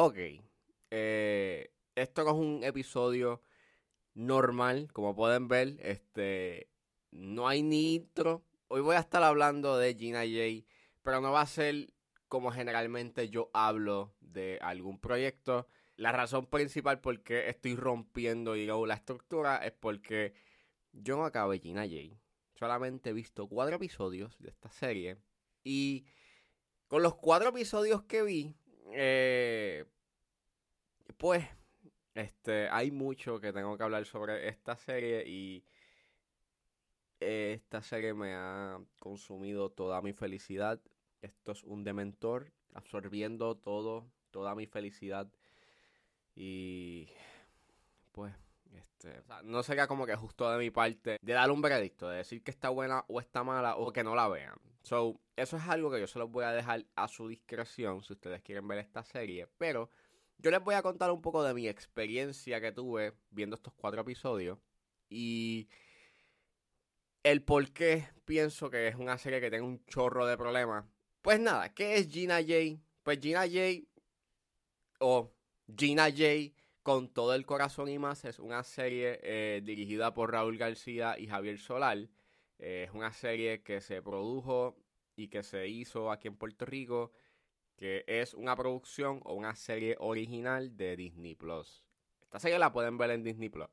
Ok. eh, esto es un episodio normal, como pueden ver. Este. No hay ni intro. Hoy voy a estar hablando de Gina J. Pero no va a ser como generalmente yo hablo de algún proyecto. La razón principal por qué estoy rompiendo digamos, la estructura es porque yo no acabé Gina J. Solamente he visto cuatro episodios de esta serie. Y con los cuatro episodios que vi, eh, pues, este, hay mucho que tengo que hablar sobre esta serie y esta serie me ha consumido toda mi felicidad. Esto es un dementor absorbiendo todo, toda mi felicidad y pues, este, o sea, no sería como que justo de mi parte de dar un veredicto, de decir que está buena o está mala o que no la vean. So, eso es algo que yo se los voy a dejar a su discreción si ustedes quieren ver esta serie, pero yo les voy a contar un poco de mi experiencia que tuve viendo estos cuatro episodios y el por qué pienso que es una serie que tiene un chorro de problemas. Pues nada, ¿qué es Gina J? Pues Gina J o Gina J con todo el corazón y más es una serie eh, dirigida por Raúl García y Javier Solar. Eh, es una serie que se produjo y que se hizo aquí en Puerto Rico, que es una producción o una serie original de Disney Plus. Esta serie la pueden ver en Disney Plus.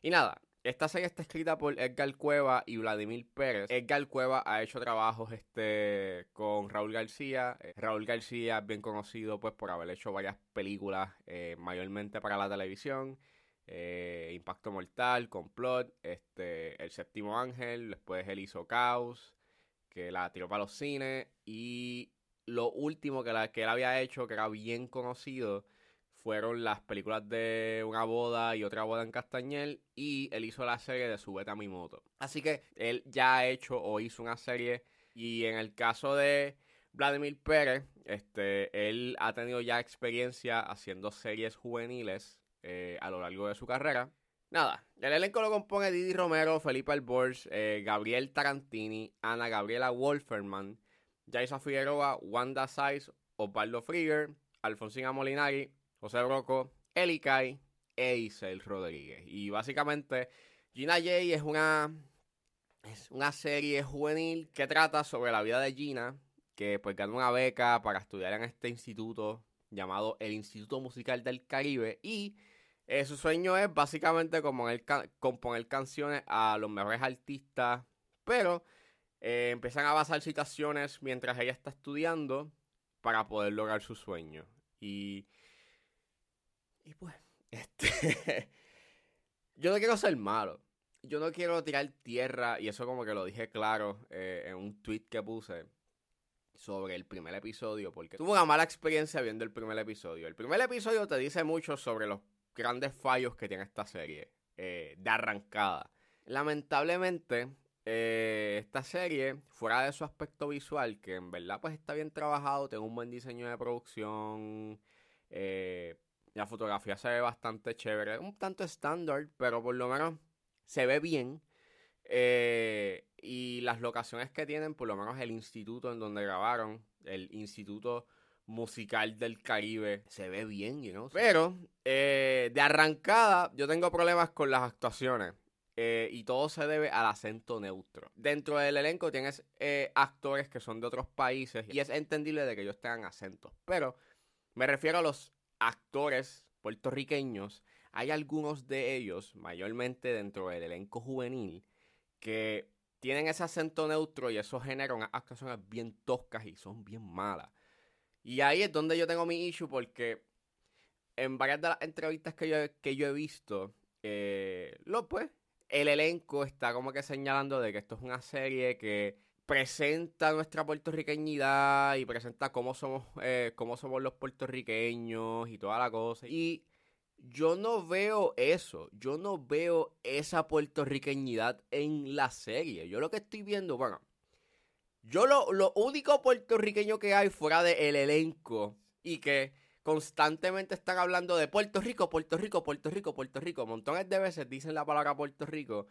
Y nada, esta serie está escrita por Edgar Cueva y Vladimir Pérez. Edgar Cueva ha hecho trabajos este, con Raúl García. Eh, Raúl García es bien conocido pues, por haber hecho varias películas, eh, mayormente para la televisión. Eh, Impacto Mortal, Complot, este, El Séptimo Ángel, después él hizo Caos, que la tiró para los cines. Y lo último que, la, que él había hecho, que era bien conocido, fueron las películas de Una boda y otra boda en Castañel y él hizo la serie de Subeta a mi moto. Así que él ya ha hecho o hizo una serie y en el caso de Vladimir Pérez, este, él ha tenido ya experiencia haciendo series juveniles eh, a lo largo de su carrera. Nada, el elenco lo compone Didi Romero, Felipe Alborz, eh, Gabriel Tarantini, Ana Gabriela Wolferman, Jaisa Figueroa, Wanda Saiz, Osvaldo Frieger, Alfonsina Molinari, José Broco, Eli Kai e Isel Rodríguez. Y básicamente, Gina J es una, es una serie juvenil que trata sobre la vida de Gina, que pues gana una beca para estudiar en este instituto llamado el Instituto Musical del Caribe. Y eh, su sueño es básicamente componer, componer canciones a los mejores artistas, pero eh, empiezan a basar situaciones mientras ella está estudiando para poder lograr su sueño. Y y pues, este. yo no quiero ser malo. Yo no quiero tirar tierra, y eso como que lo dije claro eh, en un tweet que puse sobre el primer episodio, porque tuve una mala experiencia viendo el primer episodio. El primer episodio te dice mucho sobre los grandes fallos que tiene esta serie eh, de arrancada. Lamentablemente, eh, esta serie, fuera de su aspecto visual, que en verdad pues está bien trabajado, tiene un buen diseño de producción, eh, la fotografía se ve bastante chévere. Un tanto estándar, pero por lo menos se ve bien. Eh, y las locaciones que tienen, por lo menos el instituto en donde grabaron, el Instituto Musical del Caribe, se ve bien, you know? Pero eh, de arrancada, yo tengo problemas con las actuaciones. Eh, y todo se debe al acento neutro. Dentro del elenco tienes actores que son de otros países y es entendible de que ellos tengan acentos. Pero me refiero a los actores puertorriqueños, hay algunos de ellos, mayormente dentro del elenco juvenil, que tienen ese acento neutro y eso genera unas actuaciones bien toscas y son bien malas. Y ahí es donde yo tengo mi issue porque en varias de las entrevistas que yo, que yo he visto, eh, pues, el elenco está como que señalando de que esto es una serie que presenta nuestra puertorriqueñidad y presenta cómo somos, eh, cómo somos los puertorriqueños y toda la cosa. Y yo no veo eso, yo no veo esa puertorriqueñidad en la serie. Yo lo que estoy viendo, bueno, yo lo, lo único puertorriqueño que hay fuera del elenco y que constantemente están hablando de Puerto Rico, Puerto Rico, Puerto Rico, Puerto Rico. Montones de veces dicen la palabra Puerto Rico.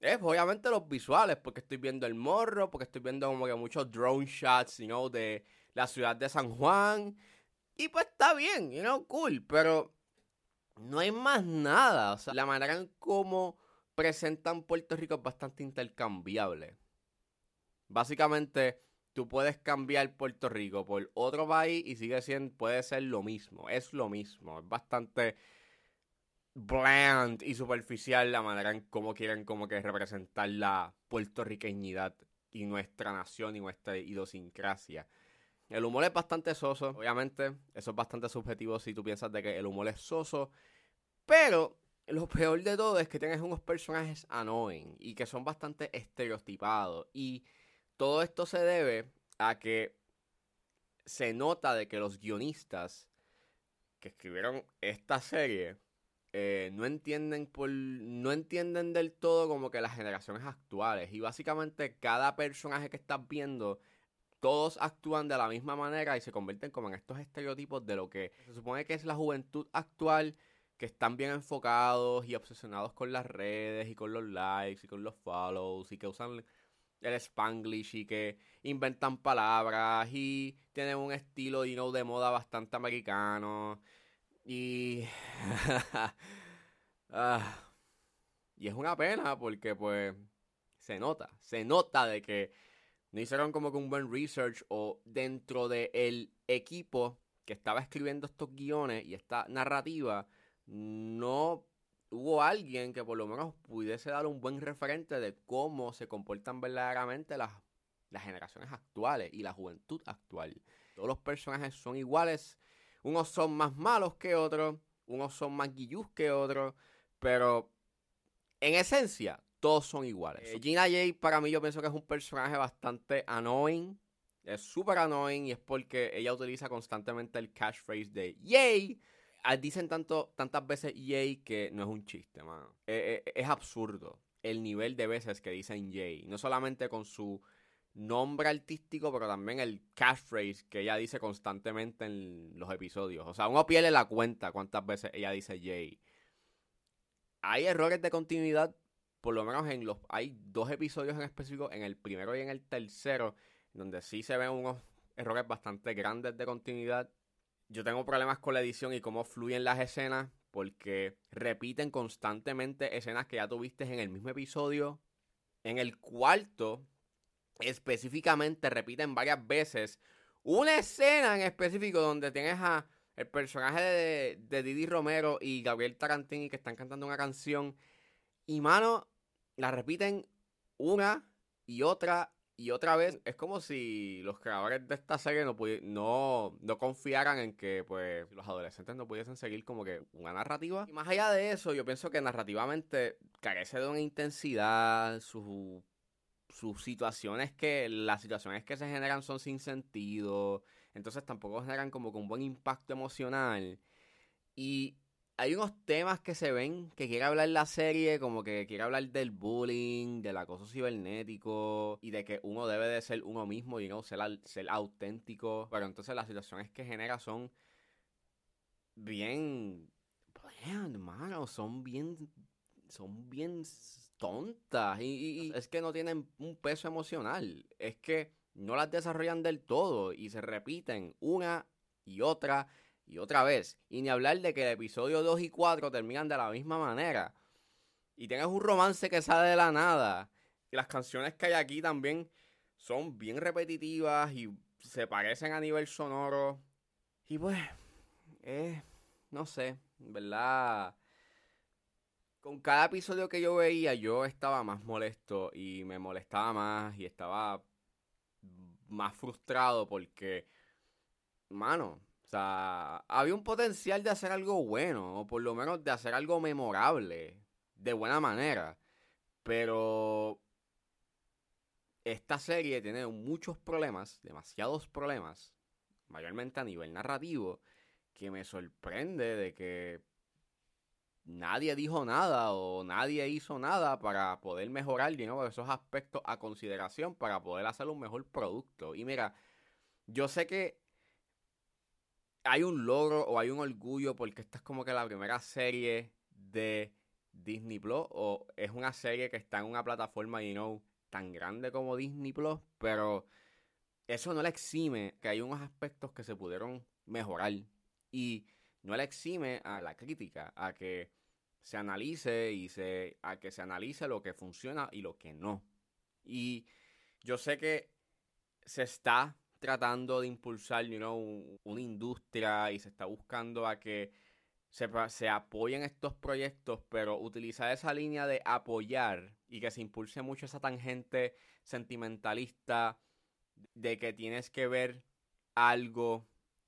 Es obviamente los visuales, porque estoy viendo el morro, porque estoy viendo como que muchos drone shots, you know, de la ciudad de San Juan. Y pues está bien, you know, cool, pero no hay más nada. O sea, la manera en cómo presentan Puerto Rico es bastante intercambiable. Básicamente, tú puedes cambiar Puerto Rico por otro país y sigue siendo, puede ser lo mismo. Es lo mismo. Es bastante bland y superficial la manera en cómo quieren como que representar la puertorriqueñidad y nuestra nación y nuestra idiosincrasia. El humor es bastante soso, obviamente, eso es bastante subjetivo si tú piensas de que el humor es soso, pero lo peor de todo es que tienes unos personajes annoying y que son bastante estereotipados y todo esto se debe a que se nota de que los guionistas que escribieron esta serie eh, no entienden por no entienden del todo como que las generaciones actuales. Y básicamente cada personaje que estás viendo todos actúan de la misma manera y se convierten como en estos estereotipos de lo que se supone que es la juventud actual que están bien enfocados y obsesionados con las redes y con los likes y con los follows y que usan el spanglish y que inventan palabras y tienen un estilo know, de moda bastante americano y. Ah, y es una pena porque, pues, se nota. Se nota de que no hicieron como que un buen research o dentro del equipo que estaba escribiendo estos guiones y esta narrativa, no hubo alguien que por lo menos pudiese dar un buen referente de cómo se comportan verdaderamente las, las generaciones actuales y la juventud actual. Todos los personajes son iguales unos son más malos que otros, unos son más guillus que otros, pero en esencia todos son iguales. Eh, Gina Jay para mí yo pienso que es un personaje bastante annoying. Es súper annoying y es porque ella utiliza constantemente el catchphrase de Yay. Ah, dicen tanto, tantas veces Yay que no es un chiste, mano. Eh, eh, es absurdo el nivel de veces que dicen Yay. No solamente con su nombre artístico, pero también el catchphrase que ella dice constantemente en los episodios. O sea, uno pierde la cuenta cuántas veces ella dice Jay. Hay errores de continuidad, por lo menos en los... Hay dos episodios en específico, en el primero y en el tercero, donde sí se ven unos errores bastante grandes de continuidad. Yo tengo problemas con la edición y cómo fluyen las escenas, porque repiten constantemente escenas que ya tuviste en el mismo episodio. En el cuarto, específicamente repiten varias veces una escena en específico donde tienes a el personaje de, de Didi Romero y Gabriel Tarantini que están cantando una canción y mano la repiten una y otra y otra vez es como si los creadores de esta serie no, no, no confiaran en que pues los adolescentes no pudiesen seguir como que una narrativa. Y más allá de eso, yo pienso que narrativamente carece de una intensidad, su sus situaciones que, las situaciones que se generan son sin sentido, entonces tampoco generan como que un buen impacto emocional. Y hay unos temas que se ven que quiere hablar la serie, como que quiere hablar del bullying, del acoso cibernético y de que uno debe de ser uno mismo y no ser, ser auténtico. Pero entonces las situaciones que genera son bien, hermano, son bien, son bien tontas y, es que no tienen un peso emocional. Es que no las desarrollan del todo y se repiten una y otra y otra vez. Y ni hablar de que el episodio 2 y 4 terminan de la misma manera. Y tienes un romance que sale de la nada. Y las canciones que hay aquí también son bien repetitivas y se parecen a nivel sonoro. Y pues, eh, no sé, ¿verdad? Con cada episodio que yo veía, yo estaba más molesto y me molestaba más y estaba más frustrado porque, mano, o sea, había un potencial de hacer algo bueno, o por lo menos de hacer algo memorable, de buena manera. Pero esta serie tiene muchos problemas, demasiados problemas, mayormente a nivel narrativo, que me sorprende de que nadie dijo nada o nadie hizo nada para poder mejorar esos aspectos a consideración para poder hacer un mejor producto. Y mira, yo sé que hay un logro o hay un orgullo porque esta es como que la primera serie de Disney Plus o es una serie que está en una plataforma, you know, tan grande como Disney Plus, pero eso no le exime que hay unos aspectos que se pudieron mejorar y no le exime a la crítica, a que se analice y se, a que se analice lo que funciona y lo que no. Y yo sé que se está tratando de impulsar una industria y se está buscando a que se, se, apoyen estos proyectos, pero utilizar esa línea de apoyar y que se impulse mucho esa tangente sentimentalista de que tienes que ver algo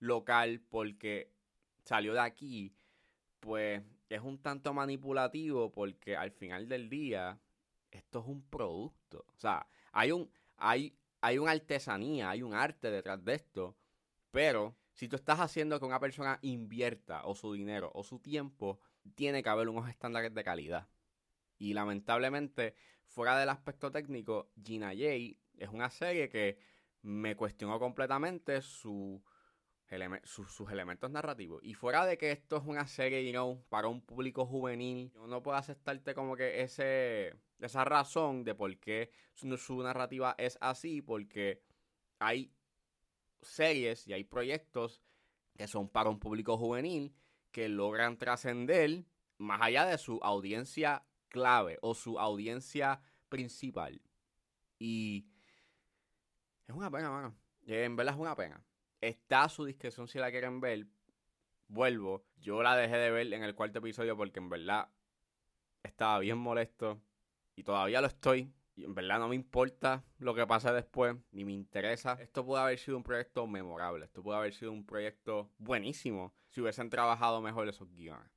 local porque salió de aquí, pues es un tanto manipulativo porque al final del día esto es un producto. O sea, hay un hay hay una artesanía, hay un arte detrás de esto, pero si tú estás haciendo que una persona invierta o su dinero o su tiempo, tiene que haber unos estándares de calidad. Y lamentablemente, fuera del aspecto técnico, Gina Jay es una serie que me cuestionó completamente su, sus elementos narrativos. Y fuera de que esto es una serie, you know, para un público juvenil, no puedo aceptarte como que ese, esa razón de por qué su, narrativa es así, porque hay series y hay proyectos que son para un público juvenil que logran trascender más allá de su audiencia clave o su audiencia principal. Y es una pena, mano. En verdad es una pena. Está a su discreción si la quieren ver. Vuelvo. Yo la dejé de ver en el cuarto episodio porque en verdad estaba bien molesto. Y todavía lo estoy. Y en verdad no me importa lo que pase después, ni me interesa. Esto puede haber sido un proyecto memorable. Esto puede haber sido un proyecto buenísimo si hubiesen trabajado mejor esos guiones.